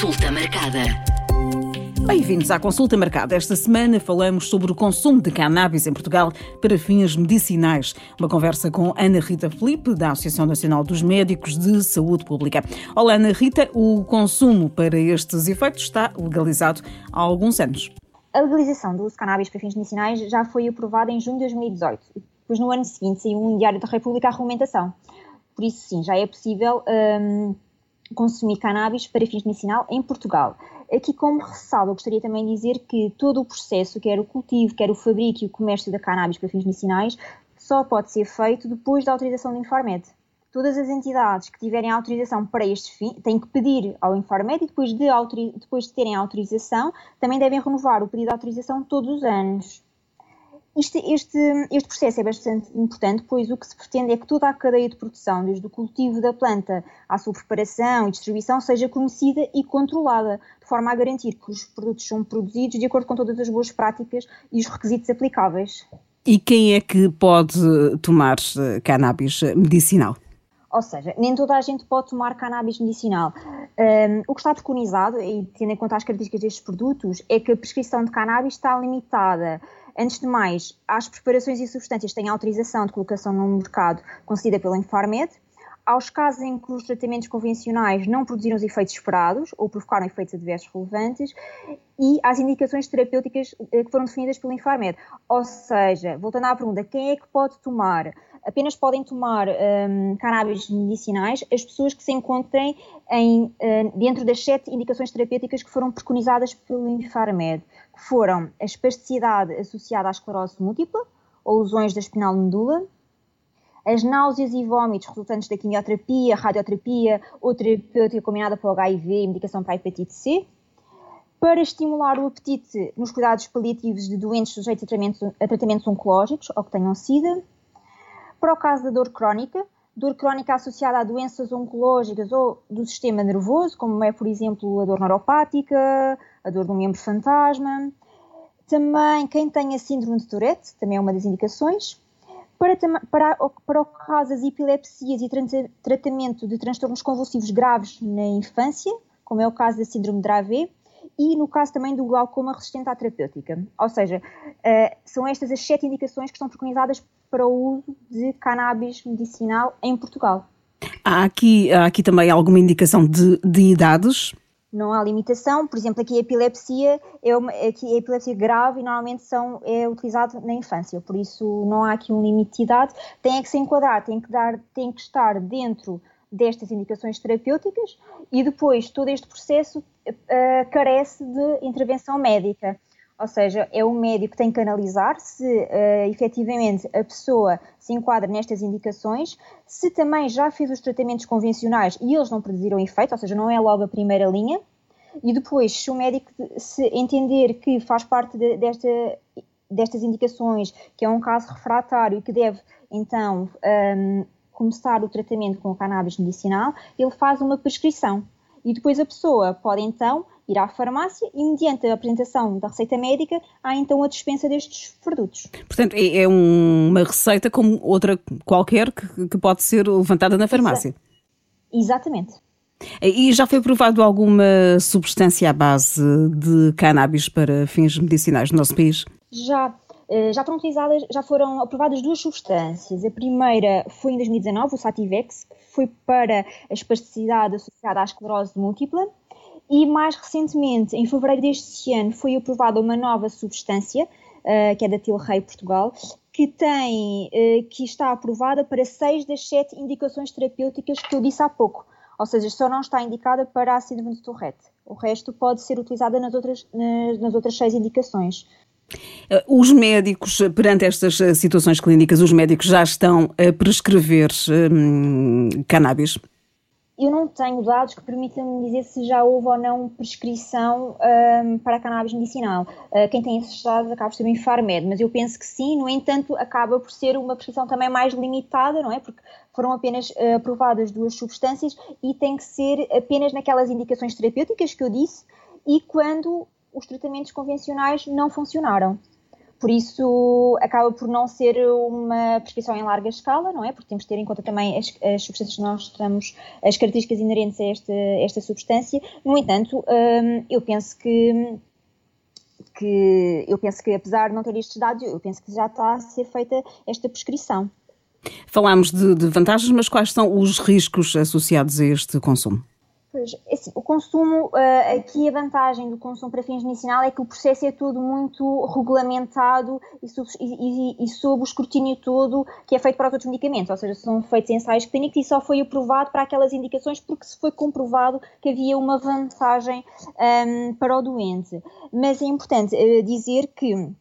Consulta marcada. Bem-vindos à consulta marcada. Esta semana falamos sobre o consumo de cannabis em Portugal para fins medicinais. Uma conversa com Ana Rita Felipe, da Associação Nacional dos Médicos de Saúde Pública. Olá, Ana Rita. O consumo para estes efeitos está legalizado há alguns anos. A legalização do uso de cannabis para fins medicinais já foi aprovada em junho de 2018. Depois, no ano seguinte, saiu um Diário da República a regulamentação. Por isso, sim, já é possível. Hum, consumir cannabis para fins medicinal em Portugal. Aqui, como ressalva, gostaria também de dizer que todo o processo, quer o cultivo, quer o fabrico e o comércio da cannabis para fins medicinais, só pode ser feito depois da autorização do Infarmed. Todas as entidades que tiverem autorização para este fim têm que pedir ao Infarmed e depois de, depois de terem autorização também devem renovar o pedido de autorização todos os anos. Este, este, este, processo é bastante importante, pois o que se pretende é que toda a cadeia de produção, desde o cultivo da planta à sua preparação e distribuição, seja conhecida e controlada, de forma a garantir que os produtos são produzidos de acordo com todas as boas práticas e os requisitos aplicáveis. E quem é que pode tomar eh, cannabis medicinal? Ou seja, nem toda a gente pode tomar cannabis medicinal. Um, o que está preconizado, e tendo em conta as características destes produtos, é que a prescrição de cannabis está limitada Antes de mais, as preparações e substâncias têm autorização de colocação no mercado concedida pela Infarmed. Aos casos em que os tratamentos convencionais não produziram os efeitos esperados ou provocaram efeitos adversos relevantes e às indicações terapêuticas eh, que foram definidas pela Infarmed. Ou seja, voltando à pergunta, quem é que pode tomar? Apenas podem tomar um, cannabis medicinais as pessoas que se encontrem em, uh, dentro das sete indicações terapêuticas que foram preconizadas pelo Infarmed foram a espasticidade associada à esclerose múltipla ou lesões da espinal medula, as náuseas e vômitos resultantes da quimioterapia, radioterapia ou terapêutica combinada para o HIV e medicação para a hepatite C, para estimular o apetite nos cuidados paliativos de doentes sujeitos a tratamentos, a tratamentos oncológicos ou que tenham SIDA, para o caso da dor crónica, dor crónica associada a doenças oncológicas ou do sistema nervoso, como é, por exemplo, a dor neuropática, a dor do membro fantasma. Também quem tem a síndrome de Tourette, também é uma das indicações. Para, para, para o caso das epilepsias e tratamento de transtornos convulsivos graves na infância, como é o caso da síndrome de Dravet, e no caso também do glaucoma resistente à terapêutica. Ou seja, uh, são estas as sete indicações que estão preconizadas para o uso de cannabis medicinal em Portugal. Há aqui, há aqui também alguma indicação de, de idades? Não há limitação, por exemplo, aqui a epilepsia é uma, aqui a epilepsia grave e normalmente são, é utilizado na infância, por isso não há aqui um limite de idade, tem que se enquadrar, tem que, dar, tem que estar dentro destas indicações terapêuticas e depois todo este processo uh, carece de intervenção médica. Ou seja, é o médico que tem que analisar se uh, efetivamente a pessoa se enquadra nestas indicações, se também já fez os tratamentos convencionais e eles não produziram efeito, ou seja, não é logo a primeira linha, e depois, se o médico se entender que faz parte de, desta, destas indicações, que é um caso refratário e que deve então um, começar o tratamento com o cannabis medicinal, ele faz uma prescrição. E depois a pessoa pode então ir à farmácia e, mediante a apresentação da receita médica, há então a dispensa destes produtos. Portanto, é, é uma receita como outra qualquer que, que pode ser levantada na farmácia. Exatamente. E já foi provado alguma substância à base de cannabis para fins medicinais no nosso país? Já. Eh, já foram utilizadas, já foram aprovadas duas substâncias. A primeira foi em 2019, o Sativex, que foi para a espasticidade associada à esclerose múltipla, e mais recentemente, em fevereiro deste ano, foi aprovada uma nova substância, uh, que é da Tilray Portugal, que tem, uh, que está aprovada para seis das sete indicações terapêuticas que eu disse há pouco. Ou seja, só não está indicada para a síndrome de Tourette. O resto pode ser utilizada nas outras, nas, nas outras seis indicações. Eh, os médicos, perante estas situações clínicas, os médicos já estão a prescrever hum, cannabis? Eu não tenho dados que permitam-me dizer se já houve ou não prescrição um, para cannabis medicinal. Uh, quem tem esses dados acaba por ser o Infarmed, mas eu penso que sim, no entanto, acaba por ser uma prescrição também mais limitada, não é? Porque foram apenas uh, aprovadas duas substâncias e tem que ser apenas naquelas indicações terapêuticas que eu disse e quando os tratamentos convencionais não funcionaram. Por isso acaba por não ser uma prescrição em larga escala, não é? Porque temos de ter em conta também as, as substâncias que nós estamos, as características inerentes a esta, esta substância. No entanto, hum, eu penso que que eu penso que apesar de não ter estes dados, eu penso que já está a ser feita esta prescrição. Falámos de, de vantagens, mas quais são os riscos associados a este consumo? Pois, é assim, o consumo, uh, aqui a vantagem do consumo para fins medicinal é que o processo é todo muito regulamentado e, e, e, sob o escrutínio todo que é feito para os outros medicamentos, ou seja, são feitos ensaios clínicos e só foi aprovado para aquelas indicações porque se foi comprovado que havia uma vantagem um, ehm, para o doente. Mas é importante uh, dizer que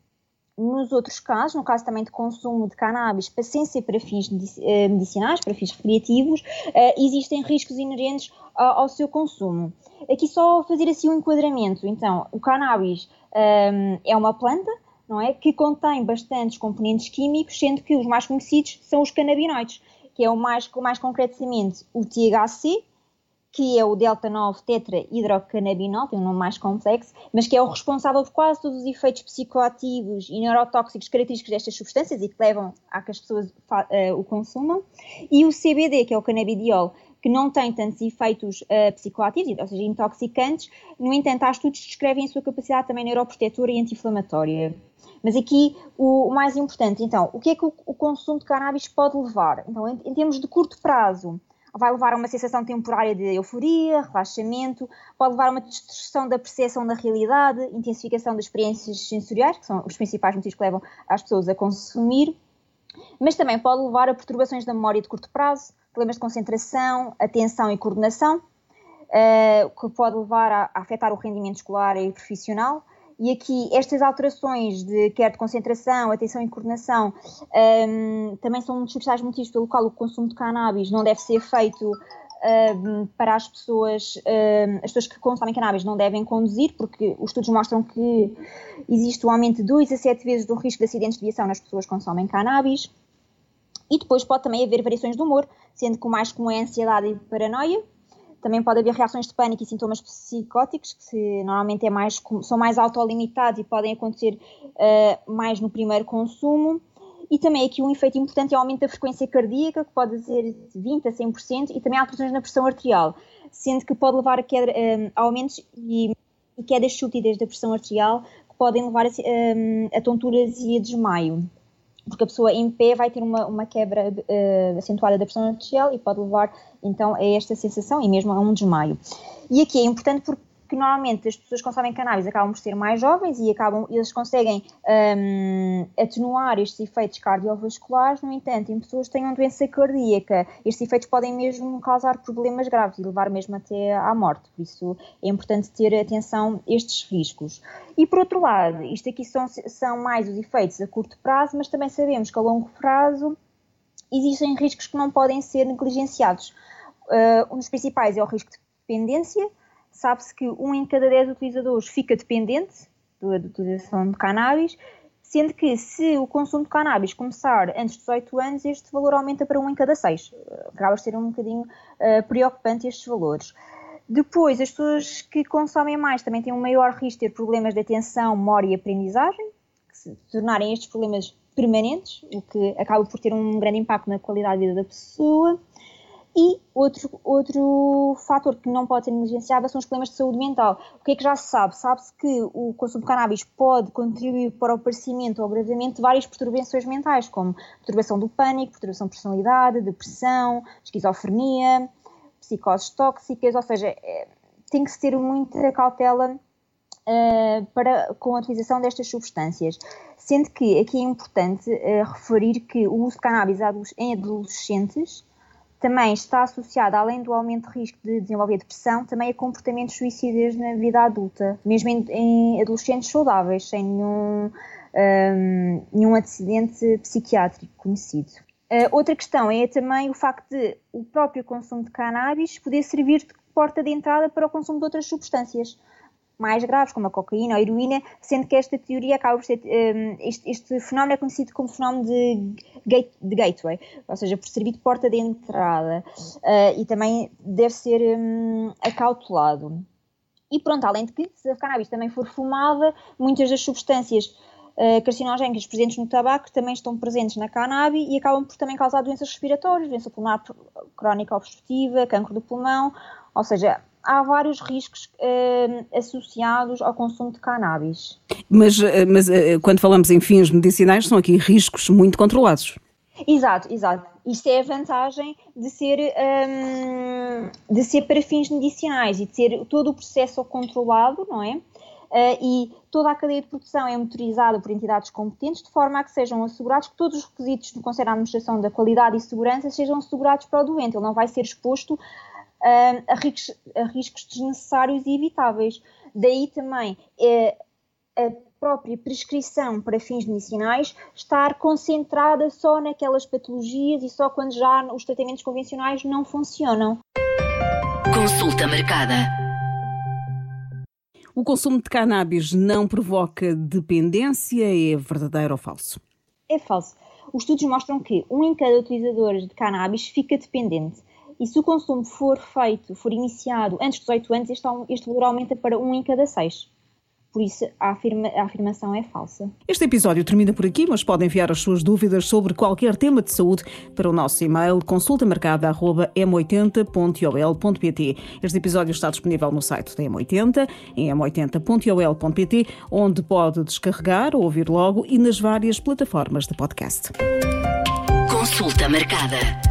nos outros casos, no caso também de consumo de cannabis, sem ser para fins eh, medicinais, para fins recreativos, eh, existem riscos inerentes ao seu consumo. Aqui só fazer assim um enquadramento. Então, o cannabis ehm, é uma planta, não é, que contém bastantes componentes químicos, sendo que os mais conhecidos são os canabinoides, que é o mais, mais concretamente o THC, que é o delta-9 tetrahidrocannabinol, tem um nome mais complexo, mas que é o responsável por quase todos os efeitos psicoativos e neurotóxicos característicos destas substâncias e que levam a que as pessoas uh, o consumam, e o CBD, que é o cannabidiol, que não tem tantos efeitos uh, psicoativos, ou seja, intoxicantes, no entanto, há estudos que descrevem a sua capacidade também neuroprotetora e anti-inflamatória. Mas aqui o, o, mais importante, então, o que é que o, o consumo de cannabis pode levar? Então, em, em termos de curto prazo, vai levar a uma sensação temporária de euforia, relaxamento, pode levar a uma distorção da percepção da realidade, intensificação das experiências sensoriais, que são os principais motivos que levam as pessoas a consumir, mas também pode levar a perturbações da memória de curto prazo, problemas de concentração, atenção e coordenação, uh, que pode levar a afetar o rendimento escolar e profissional, e aqui estas alterações de quer de concentração, atenção e coordenação um, também são um dos principais motivos pelo qual o consumo de cannabis não deve ser feito um, para as pessoas, um, as pessoas que consomem cannabis não devem conduzir, porque os estudos mostram que existe um aumento de 2 a 7 vezes do risco de acidentes de viação nas pessoas que consomem cannabis. E depois pode também haver variações de humor, sendo que o mais comum é ansiedade e paranoia, também pode haver reações de pânico e sintomas psicóticos, que normalmente é mais, são mais autolimitados e podem acontecer uh, mais no primeiro consumo. E também aqui um efeito importante é o aumento da frequência cardíaca, que pode ser de 20% a 100%, e também alterações na pressão arterial, sendo que pode levar a, queda, um, a aumentos e, e quedas súbitas da pressão arterial, que podem levar a, um, a tonturas e a desmaio porque a pessoa em pé vai ter uma, uma quebra uh, acentuada da pressão arterial e pode levar então a esta sensação e mesmo a um desmaio. E aqui é importante porque que normalmente as pessoas que consomem cannabis acabam por ser mais jovens e acabam, eles conseguem um, atenuar estes efeitos cardiovasculares, no entanto, em pessoas que tenham doença cardíaca, estes efeitos podem mesmo causar problemas graves e levar mesmo até à morte, por isso é importante ter atenção a estes riscos. E por outro lado, isto aqui são, são mais os efeitos a curto prazo, mas também sabemos que a longo prazo existem riscos que não podem ser negligenciados. Uh, um dos principais é o risco de dependência, sabe-se que um em cada dez utilizadores fica dependente da utilização de cannabis, sendo que se o consumo de cannabis começar antes de 18 anos, este valor aumenta para um em cada seis. Acaba de ser um bocadinho uh, preocupante estes valores. Depois, as pessoas que consomem mais também têm um maior risco de ter problemas de atenção, memória e aprendizagem, que se tornarem estes problemas permanentes, o que acaba por ter um grande impacto na qualidade de vida da pessoa. E outro, outro fator que não pode ser negligenciado são os problemas de saúde mental. O que é que já se sabe? Sabe-se que o consumo de cannabis pode contribuir para o aparecimento ou agravamento de várias perturbações mentais, como perturbação do pânico, perturbação de personalidade, depressão, esquizofrenia, psicoses tóxicas, ou seja, é, tem que se ter muita cautela uh, para, com a utilização destas substâncias. Sendo que aqui é importante uh, referir que o uso de cannabis em adolescentes também está associada, além do aumento de risco de desenvolver depressão, também a comportamentos suicidas na vida adulta, mesmo em, em adolescentes saudáveis, sem nenhum, um, nenhum acidente psiquiátrico conhecido. Uh, outra questão é também o facto de o próprio consumo de cannabis poder servir de porta de entrada para o consumo de outras substâncias mais graves, como a cocaína ou a heroína, sendo que esta teoria acaba por ser. Um, este, este, fenómeno é conhecido como fenómeno de, gate, de gateway, ou seja, por servir de porta de entrada, uh, e também deve ser um, acautelado. E pronto, além de que, se a cannabis também for fumada, muitas das substâncias uh, carcinogénicas presentes no tabaco também estão presentes na cannabis e acabam por também causar doenças respiratórias, doença pulmonar crónica obstrutiva, cancro do pulmão, ou seja, há vários riscos uh, associados ao consumo de cannabis. Mas, eh, mas uh, quando falamos em fins medicinais, são aqui riscos muito controlados. Exato, exato. Isto é a vantagem de ser, um, de ser para fins medicinais e de ser todo o processo controlado, não é? Uh, e toda a cadeia de produção é monitorizada por entidades competentes, de forma a que sejam assegurados que todos os requisitos do Conselho de Administração da Qualidade e Segurança sejam assegurados para o doente. Ele não vai ser exposto uh, a, riscos, a, riscos, desnecessários e evitáveis. Daí também uh, a própria prescrição para fins medicinais estar concentrada só naquelas patologias e só quando já os tratamentos convencionais não funcionam. Consulta marcada. O consumo de cannabis não provoca dependência? É verdadeiro ou falso? É falso. Os estudos mostram que um em cada utilizador de cannabis fica dependente. E se o consumo for feito, for iniciado antes dos 18 anos, este, este valor aumenta para um em cada seis. Por isso, a, afirma, a, afirmação é falsa. Este episódio termina por aqui, mas pode enviar as suas dúvidas sobre qualquer tema de saúde para o nosso e-mail consultamarcada.m80.ol.pt. Este episódio está disponível no site da M80, em m80.ol.pt, onde pode descarregar ou ouvir logo e nas várias plataformas de podcast. Consulta marcada.